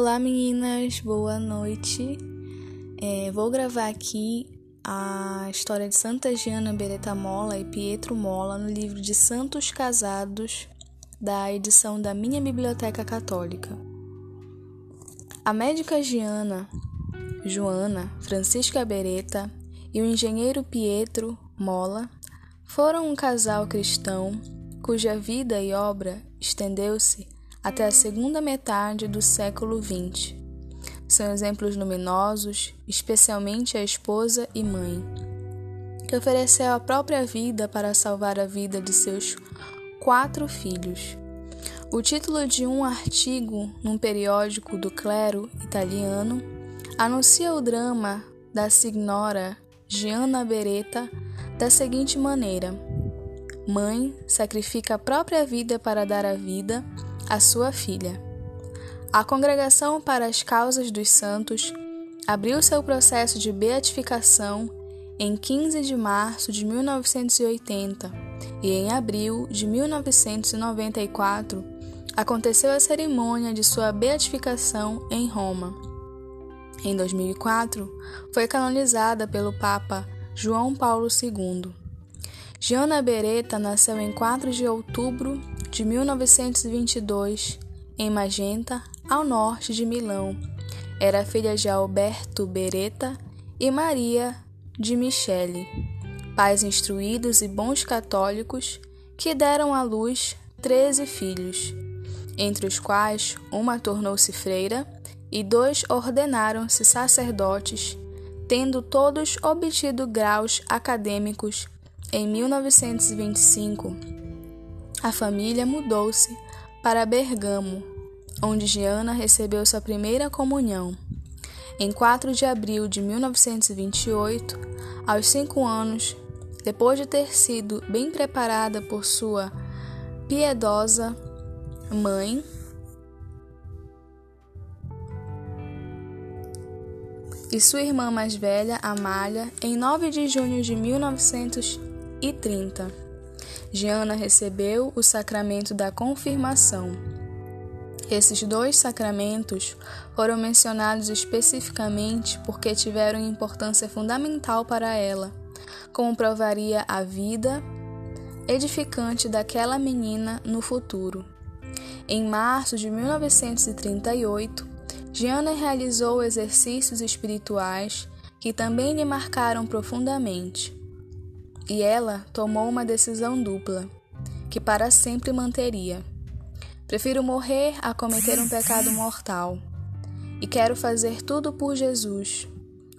Olá meninas, boa noite. É, vou gravar aqui a história de Santa Giana Beretta Mola e Pietro Mola no livro de Santos Casados, da edição da Minha Biblioteca Católica. A médica Giana, Joana Francisca Beretta e o engenheiro Pietro Mola foram um casal cristão cuja vida e obra estendeu-se até a segunda metade do século XX. São exemplos luminosos, especialmente a esposa e mãe, que ofereceu a própria vida para salvar a vida de seus quatro filhos. O título de um artigo num periódico do clero italiano anuncia o drama da signora Gianna Beretta da seguinte maneira: Mãe sacrifica a própria vida para dar a vida a sua filha. A Congregação para as Causas dos Santos abriu seu processo de beatificação em 15 de março de 1980 e em abril de 1994 aconteceu a cerimônia de sua beatificação em Roma. Em 2004, foi canonizada pelo Papa João Paulo II. Gianna Beretta nasceu em 4 de outubro de 1922 em Magenta, ao norte de Milão. Era filha de Alberto Beretta e Maria de Michele, pais instruídos e bons católicos que deram à luz treze filhos, entre os quais uma tornou-se freira e dois ordenaram-se sacerdotes, tendo todos obtido graus acadêmicos em 1925, a família mudou-se para Bergamo, onde Giana recebeu sua primeira comunhão. Em 4 de abril de 1928, aos cinco anos, depois de ter sido bem preparada por sua piedosa mãe, e sua irmã mais velha, Amália, em 9 de junho de 1928, e 30. Giana recebeu o sacramento da confirmação. Esses dois sacramentos foram mencionados especificamente porque tiveram importância fundamental para ela, como provaria a vida edificante daquela menina no futuro. Em março de 1938, Giana realizou exercícios espirituais que também lhe marcaram profundamente. E ela tomou uma decisão dupla, que para sempre manteria. Prefiro morrer a cometer um pecado mortal. E quero fazer tudo por Jesus.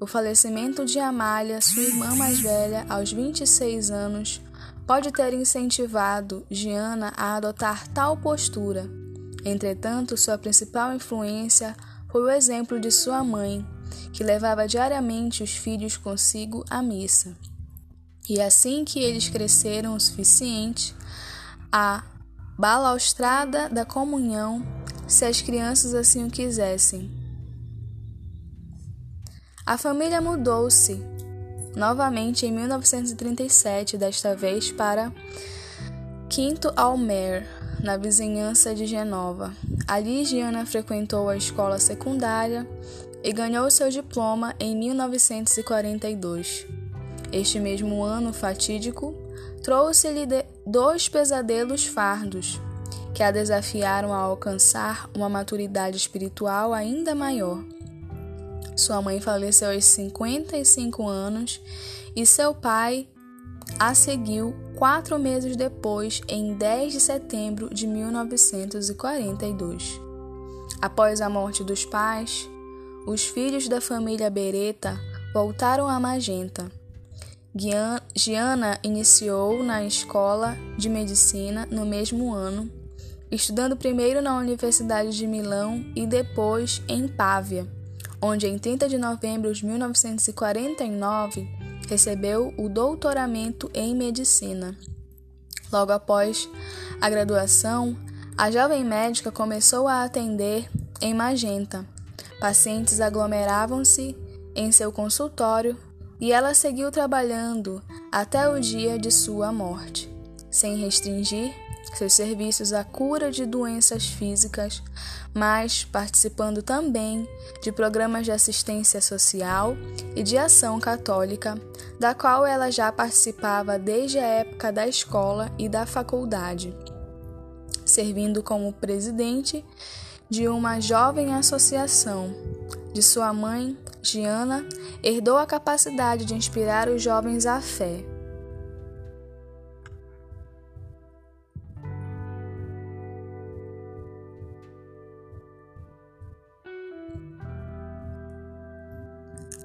O falecimento de Amália, sua irmã mais velha, aos 26 anos, pode ter incentivado Giana a adotar tal postura. Entretanto, sua principal influência foi o exemplo de sua mãe, que levava diariamente os filhos consigo à missa. E assim que eles cresceram o suficiente, a balaustrada da comunhão, se as crianças assim o quisessem. A família mudou-se novamente em 1937, desta vez para Quinto Almer, na vizinhança de Genova. Ali, Giana frequentou a escola secundária e ganhou seu diploma em 1942. Este mesmo ano fatídico trouxe-lhe dois pesadelos fardos, que a desafiaram a alcançar uma maturidade espiritual ainda maior. Sua mãe faleceu aos 55 anos e seu pai a seguiu quatro meses depois, em 10 de setembro de 1942. Após a morte dos pais, os filhos da família Beretta voltaram a Magenta Giana iniciou na escola de medicina no mesmo ano, estudando primeiro na Universidade de Milão e depois em Pávia, onde em 30 de novembro de 1949 recebeu o doutoramento em medicina. Logo após a graduação, a jovem médica começou a atender em Magenta. Pacientes aglomeravam-se em seu consultório e ela seguiu trabalhando até o dia de sua morte, sem restringir seus serviços à cura de doenças físicas, mas participando também de programas de assistência social e de ação católica, da qual ela já participava desde a época da escola e da faculdade, servindo como presidente de uma jovem associação. De sua mãe, Giana, herdou a capacidade de inspirar os jovens à fé.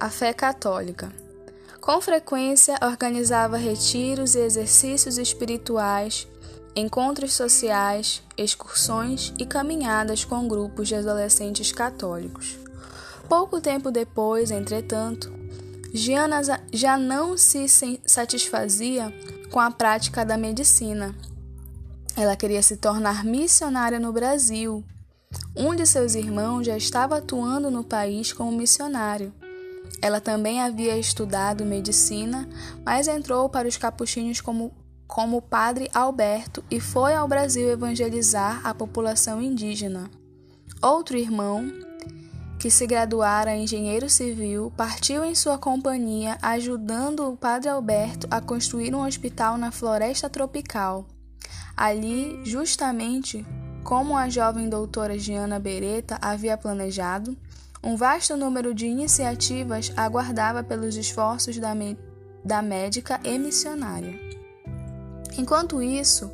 A fé católica. Com frequência organizava retiros e exercícios espirituais, encontros sociais, excursões e caminhadas com grupos de adolescentes católicos. Pouco tempo depois, entretanto, Giana já não se satisfazia com a prática da medicina. Ela queria se tornar missionária no Brasil. Um de seus irmãos já estava atuando no país como missionário. Ela também havia estudado medicina, mas entrou para os capuchinhos como, como padre Alberto e foi ao Brasil evangelizar a população indígena. Outro irmão, que se graduara engenheiro civil, partiu em sua companhia, ajudando o padre Alberto a construir um hospital na floresta tropical. Ali, justamente como a jovem doutora Giana Beretta havia planejado, um vasto número de iniciativas aguardava pelos esforços da, da médica e missionária. Enquanto isso,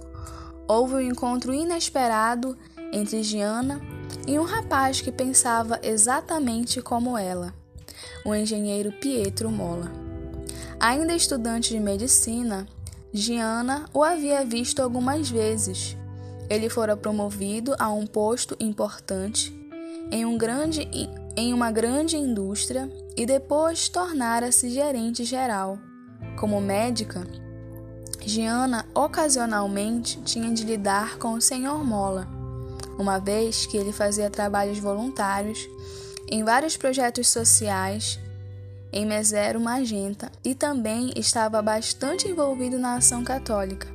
houve um encontro inesperado entre Giana e um rapaz que pensava exatamente como ela, o engenheiro Pietro Mola. Ainda estudante de medicina, Giana o havia visto algumas vezes. Ele fora promovido a um posto importante em um grande em uma grande indústria e depois tornara-se gerente geral. Como médica, Giana ocasionalmente tinha de lidar com o Sr. Mola, uma vez que ele fazia trabalhos voluntários em vários projetos sociais em Mesero Magenta e também estava bastante envolvido na ação católica.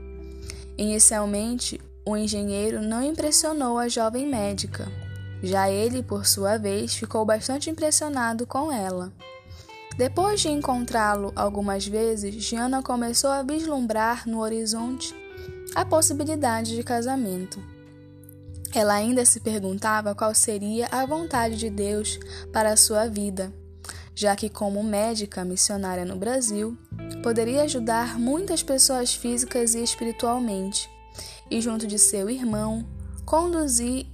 Inicialmente, o engenheiro não impressionou a jovem médica, já ele, por sua vez, ficou bastante impressionado com ela. Depois de encontrá-lo algumas vezes, Giana começou a vislumbrar no horizonte a possibilidade de casamento. Ela ainda se perguntava qual seria a vontade de Deus para a sua vida, já que, como médica missionária no Brasil, poderia ajudar muitas pessoas físicas e espiritualmente, e, junto de seu irmão, conduzir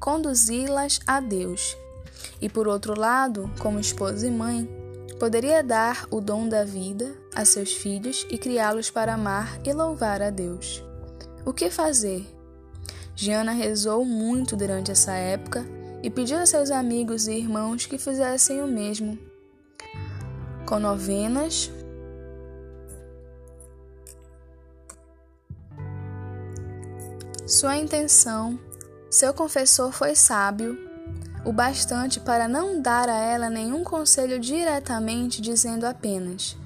conduzi-las a Deus. E por outro lado, como esposa e mãe, poderia dar o dom da vida a seus filhos e criá-los para amar e louvar a Deus. O que fazer? Giana rezou muito durante essa época e pediu a seus amigos e irmãos que fizessem o mesmo. Com novenas, sua intenção seu confessor foi sábio o bastante para não dar a ela nenhum conselho diretamente, dizendo apenas: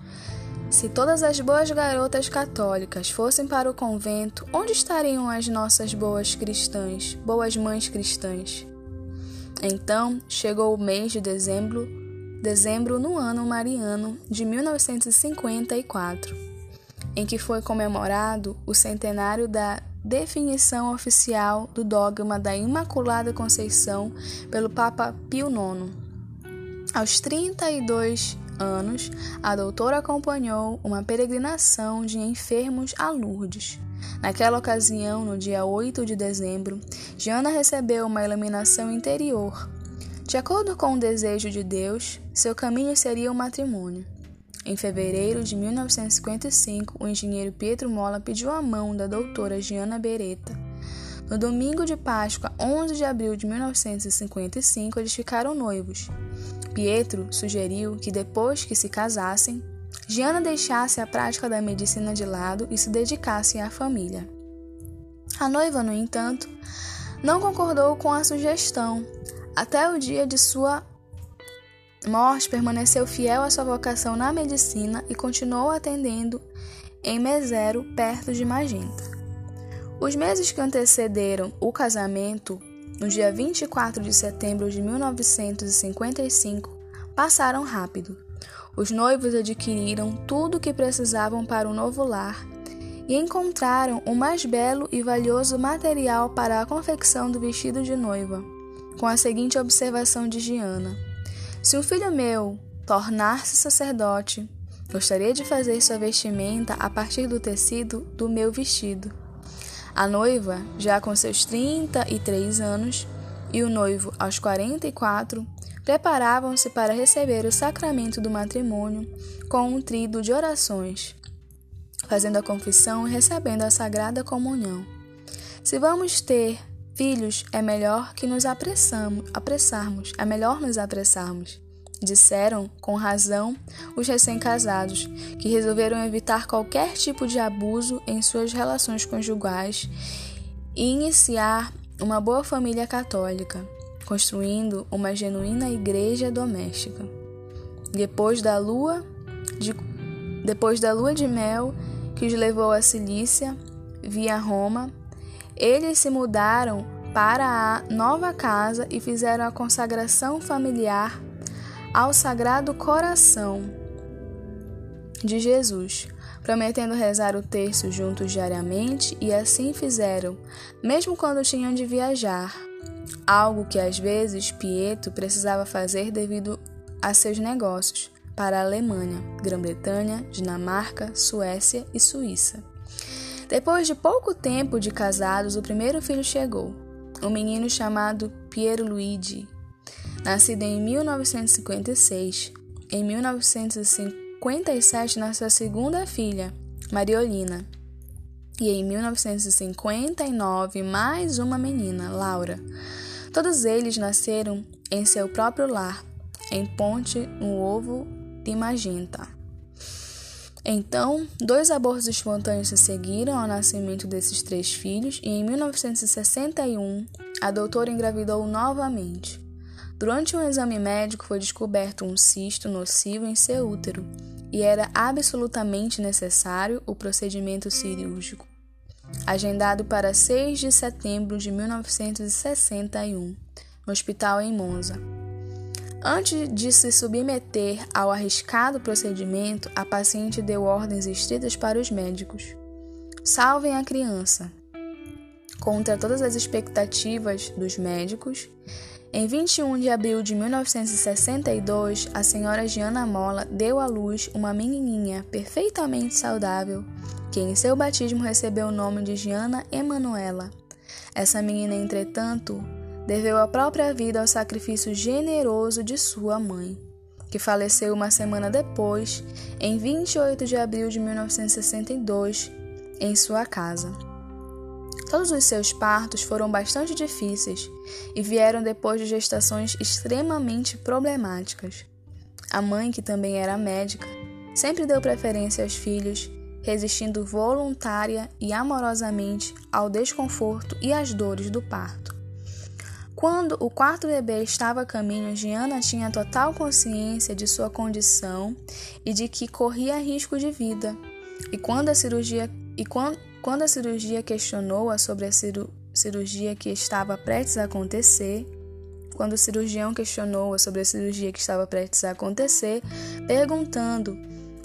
Se todas as boas garotas católicas fossem para o convento, onde estariam as nossas boas cristãs, boas mães cristãs? Então chegou o mês de dezembro, dezembro no ano mariano de 1954, em que foi comemorado o centenário da definição oficial do dogma da Imaculada Conceição pelo Papa Pio IX. Aos 32 anos, a doutora acompanhou uma peregrinação de enfermos a Lourdes. Naquela ocasião, no dia 8 de dezembro, Jana recebeu uma iluminação interior. De acordo com o desejo de Deus, seu caminho seria o matrimônio. Em fevereiro de 1955, o engenheiro Pietro Mola pediu a mão da doutora Giana Beretta. No domingo de Páscoa, 11 de abril de 1955, eles ficaram noivos. Pietro sugeriu que depois que se casassem, Giana deixasse a prática da medicina de lado e se dedicasse à família. A noiva, no entanto, não concordou com a sugestão. Até o dia de sua Morte permaneceu fiel à sua vocação na medicina e continuou atendendo em Mesero, perto de Magenta. Os meses que antecederam o casamento, no dia 24 de setembro de 1955, passaram rápido. Os noivos adquiriram tudo o que precisavam para um novo lar e encontraram o mais belo e valioso material para a confecção do vestido de noiva, com a seguinte observação de Giana: Se um filho meu tornar-se sacerdote, gostaria de fazer sua vestimenta a partir do tecido do meu vestido. A noiva, já com seus 33 anos, e o noivo aos 44, preparavam-se para receber o sacramento do matrimônio com um trido de orações, fazendo a confissão e recebendo a sagrada comunhão. Se vamos ter filhos, é melhor que nos apressamos, apressarmos, é melhor nos apressarmos. Disseram, com razão, os recém-casados, que resolveram evitar qualquer tipo de abuso em suas relações conjugais e iniciar uma boa família católica, construindo uma genuína igreja doméstica. Depois da lua de, depois da lua de mel que os levou à Cilícia, via Roma, eles se mudaram para a nova casa e fizeram a consagração familiar ao Sagrado Coração de Jesus, prometendo rezar o terço juntos diariamente, e assim fizeram, mesmo quando tinham de viajar, algo que às vezes Pietro precisava fazer devido a seus negócios para a Alemanha, Grã-Bretanha, Dinamarca, Suécia e Suíça. Depois de pouco tempo de casados, o primeiro filho chegou, um menino chamado Piero Luigi, Nascido em 1956, em 1957 nasceu a segunda filha, Mariolina, e em 1959 mais uma menina, Laura. Todos eles nasceram em seu próprio lar, em Ponte, no Ovo de Magenta. Então, dois abortos espontâneos se seguiram ao nascimento desses três filhos e em 1961 a doutora engravidou novamente. Durante um exame médico foi descoberto um cisto nocivo em seu útero e era absolutamente necessário o procedimento cirúrgico, agendado para 6 de setembro de 1961, no hospital em Monza. Antes de se submeter ao arriscado procedimento, a paciente deu ordens estritas para os médicos: salvem a criança. Contra todas as expectativas dos médicos, em 21 de abril de 1962, a senhora Giana Mola deu à luz uma menininha perfeitamente saudável, que em seu batismo recebeu o nome de Giana Emanuela. Essa menina, entretanto, deveu a própria vida ao sacrifício generoso de sua mãe, que faleceu uma semana depois, em 28 de abril de 1962, em sua casa. Todos os seus partos foram bastante difíceis e vieram depois de gestações extremamente problemáticas. A mãe, que também era médica, sempre deu preferência aos filhos, resistindo voluntária e amorosamente ao desconforto e às dores do parto. Quando o quarto bebê estava a caminho, Giana tinha total consciência de sua condição e de que corria risco de vida. E quando a cirurgia e quando quando a cirurgia questionou-a sobre a cirurgia que estava prestes a acontecer, quando o cirurgião questionou-a sobre a cirurgia que estava prestes a acontecer, perguntando: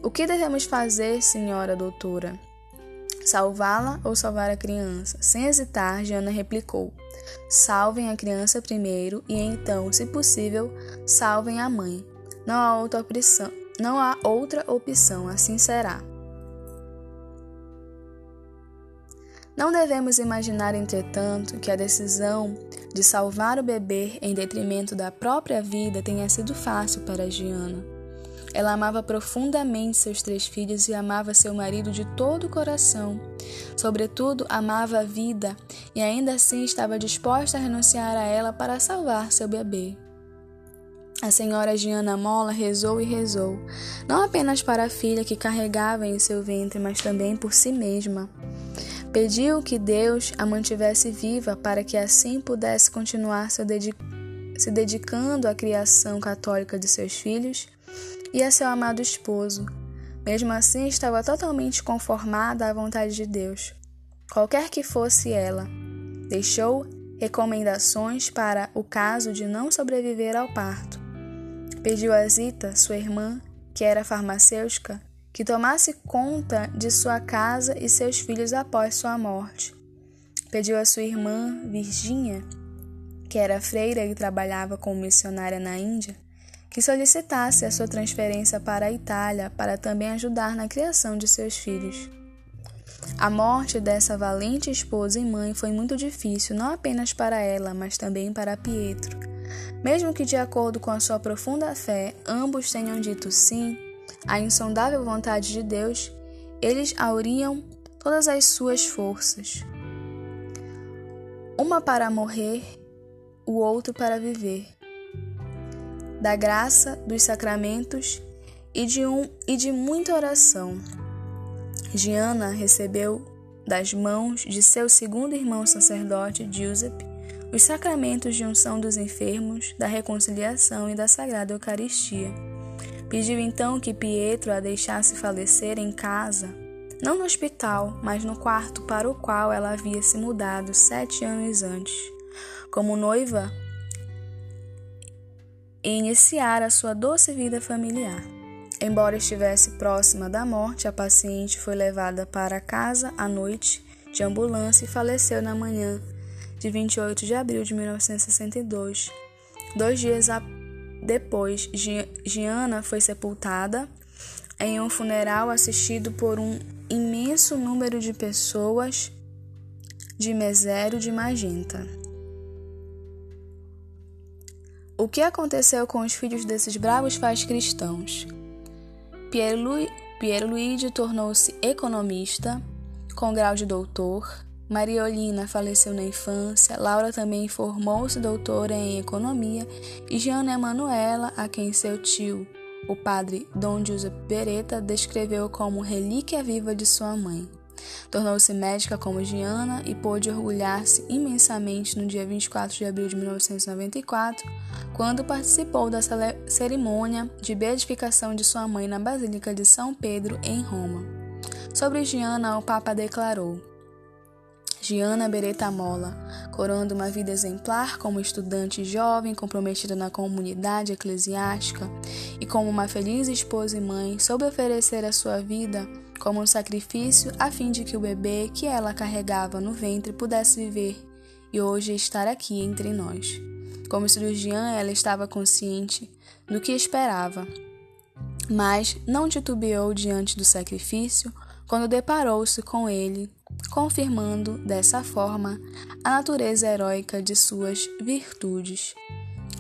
O que devemos fazer, senhora doutora? Salvá-la ou salvar a criança? Sem hesitar, Jana replicou: Salvem a criança primeiro e então, se possível, salvem a mãe. Não há outra opção, não há outra opção, assim será. Não devemos imaginar, entretanto, que a decisão de salvar o bebê em detrimento da própria vida tenha sido fácil para Giana. Ela amava profundamente seus três filhos e amava seu marido de todo o coração. Sobretudo, amava a vida e ainda assim estava disposta a renunciar a ela para salvar seu bebê. A senhora Giana Mola rezou e rezou, não apenas para a filha que carregava em seu ventre, mas também por si mesma. Pediu que Deus a mantivesse viva para que assim pudesse continuar se dedicando à criação católica de seus filhos e a seu amado esposo. Mesmo assim, estava totalmente conformada à vontade de Deus. qualquer que fosse ela. Deixou recomendações para o caso de não sobreviver ao parto. Pediu a Zita, sua irmã, que era farmacêutica, que tomasse conta de sua casa e seus filhos após sua morte. Pediu a sua irmã, Virgínia, que era freira e trabalhava como missionária na Índia, que solicitasse a sua transferência para a Itália para também ajudar na criação de seus filhos. A morte dessa valente esposa e mãe foi muito difícil, não apenas para ela, mas também para Pietro. Mesmo que, de acordo com a sua profunda fé, ambos tenham dito sim à insondável vontade de Deus, eles auriam todas as suas forças. Uma para morrer, o outro para viver. Da graça, dos sacramentos e de, um, e de muita oração. Giana recebeu das mãos de seu segundo irmão sacerdote, Giuseppe, os sacramentos de unção dos enfermos, da reconciliação e da Sagrada Eucaristia. Pediu então que Pietro a deixasse falecer em casa, não no hospital, mas no quarto para o qual ela havia se mudado sete anos antes, como noiva, e iniciar a sua doce vida familiar. Embora estivesse próxima da morte, a paciente foi levada para casa à noite de ambulância e faleceu na manhã de 28 de abril de 1962. Dois dias depois, Giana foi sepultada em um funeral assistido por um imenso número de pessoas de mesério de magenta. O que aconteceu com os filhos desses bravos pais cristãos? Pierre-Louis tornou-se economista, com grau de doutor. Mariolina faleceu na infância. Laura também formou-se doutora em economia. E Giana Emanuela, a quem seu tio, o padre Dom Giuseppe Beretta, descreveu como relíquia viva de sua mãe. Tornou-se médica como Giana e pôde orgulhar-se imensamente no dia 24 de abril de 1994, quando participou da cerimônia de beatificação de sua mãe na Basílica de São Pedro, em Roma. Sobre Giana, o Papa declarou: Giana Beretta Mola, coroando uma vida exemplar como estudante jovem comprometida na comunidade eclesiástica e como uma feliz esposa e mãe, soube oferecer a sua vida como um sacrifício a fim de que o bebê que ela carregava no ventre pudesse viver e hoje estar aqui entre nós. Como cirurgiã, ela estava consciente do que esperava, mas não titubeou diante do sacrifício quando deparou-se com ele, confirmando dessa forma a natureza heróica de suas virtudes.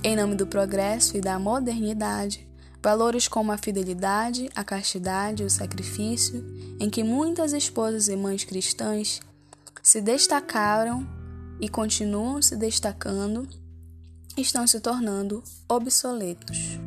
Em nome do progresso e da modernidade, Valores como a fidelidade, a castidade e o sacrifício, em que muitas esposas e mães cristãs se destacaram e continuam se destacando, estão se tornando obsoletos.